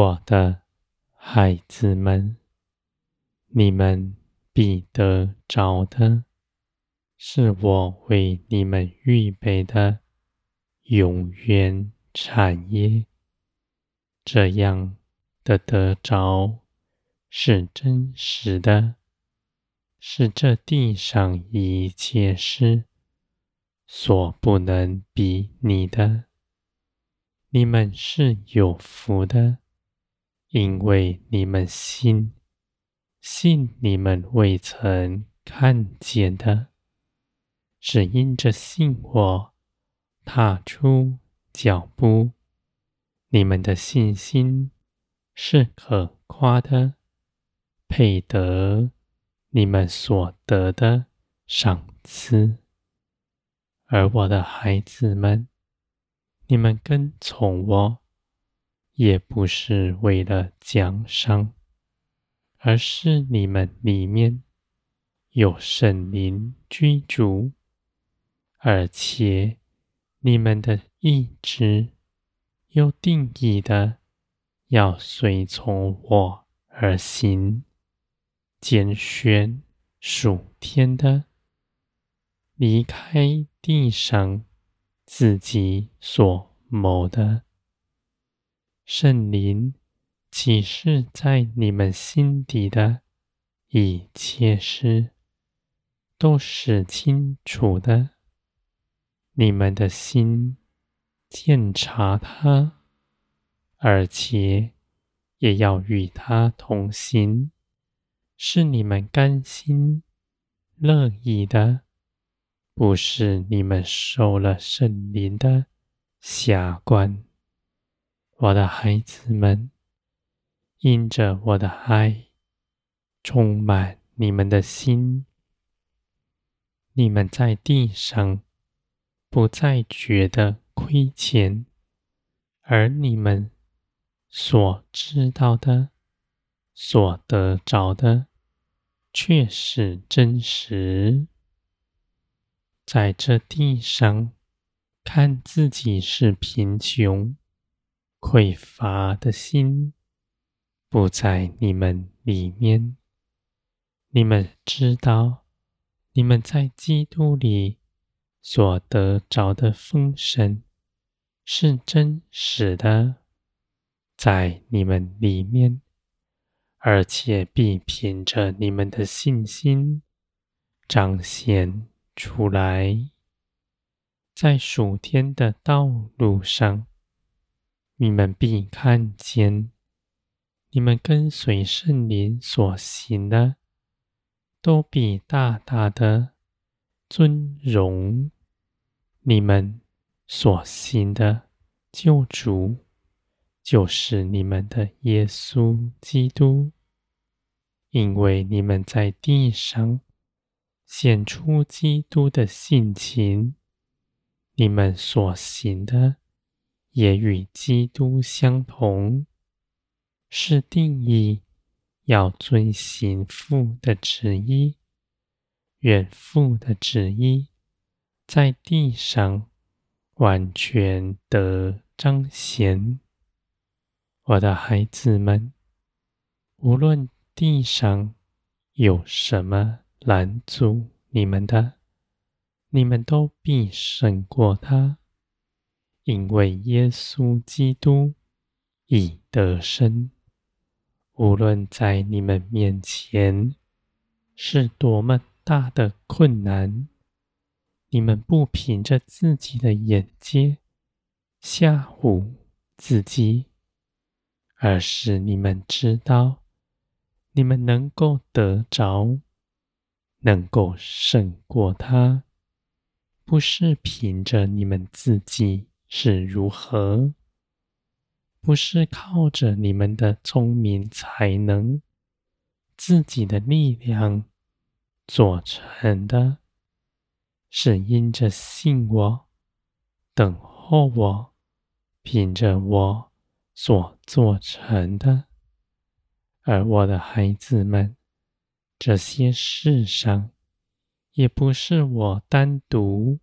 我的孩子们，你们必得着的，是我为你们预备的永远产业。这样的得着是真实的，是这地上一切事所不能比拟的。你们是有福的。因为你们信，信你们未曾看见的，是因着信我，踏出脚步。你们的信心是可夸的，配得你们所得的赏赐。而我的孩子们，你们跟从我。也不是为了奖赏，而是你们里面有圣灵居住，而且你们的意志有定义的要随从我而行，拣选属天的，离开地上自己所谋的。圣灵启示在你们心底的一切事，都是清楚的。你们的心鉴察他，而且也要与他同行，是你们甘心乐意的，不是你们受了圣灵的挟灌。我的孩子们，因着我的爱充满你们的心，你们在地上不再觉得亏欠，而你们所知道的、所得着的，却是真实。在这地上，看自己是贫穷。匮乏的心不在你们里面。你们知道，你们在基督里所得着的丰盛是真实的，在你们里面，而且必凭着你们的信心彰显出来，在属天的道路上。你们必看见，你们跟随圣灵所行的，都必大大的尊荣你们所行的救主，就是你们的耶稣基督，因为你们在地上显出基督的性情，你们所行的。也与基督相同，是定义要遵行父的旨意，愿父的旨意在地上完全的彰显。我的孩子们，无论地上有什么拦阻你们的，你们都必胜过他。因为耶稣基督已得胜，无论在你们面前是多么大的困难，你们不凭着自己的眼界吓唬自己，而是你们知道，你们能够得着，能够胜过他，不是凭着你们自己。是如何？不是靠着你们的聪明才能、自己的力量做成的，是因着信我、等候我、凭着我所做成的。而我的孩子们，这些事上也不是我单独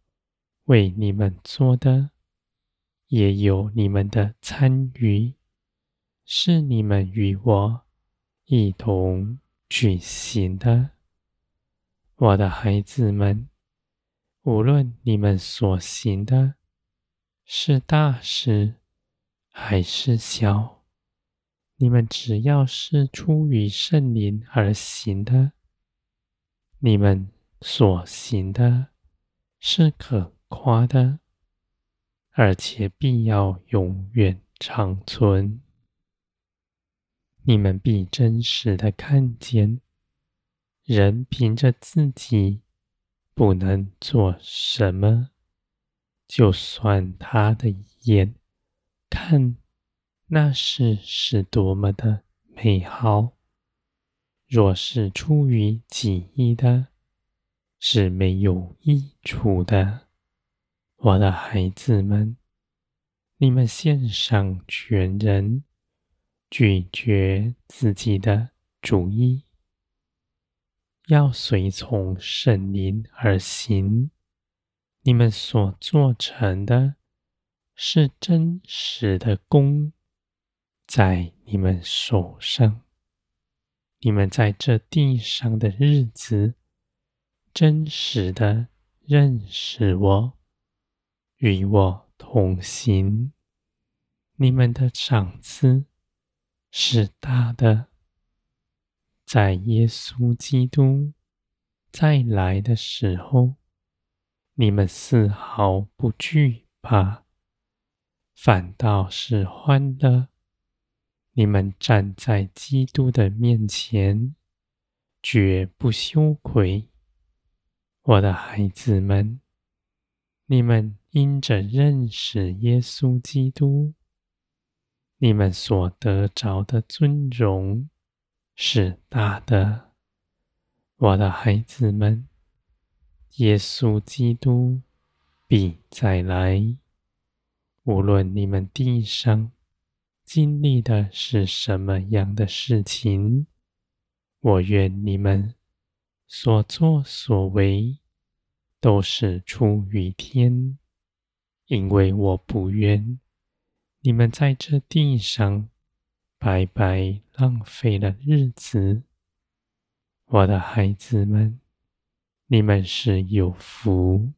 为你们做的。也有你们的参与，是你们与我一同举行的。我的孩子们，无论你们所行的是大事还是小，你们只要是出于圣灵而行的，你们所行的是可夸的，而且必要永远长存。你们必真实的看见，人凭着自己不能做什么，就算他的眼看那事是多么的美好，若是出于己意的，是没有益处的。我的孩子们，你们献上全人，拒绝自己的主意，要随从圣灵而行。你们所做成的，是真实的功，在你们手上。你们在这地上的日子，真实的认识我。与我同行，你们的赏赐是大的。在耶稣基督再来的时候，你们丝毫不惧怕，反倒是欢乐。你们站在基督的面前，绝不羞愧。我的孩子们，你们。因着认识耶稣基督，你们所得着的尊荣是大的，我的孩子们。耶稣基督必再来，无论你们地上经历的是什么样的事情，我愿你们所作所为都是出于天。因为我不愿。你们在这地上白白浪费了日子，我的孩子们，你们是有福，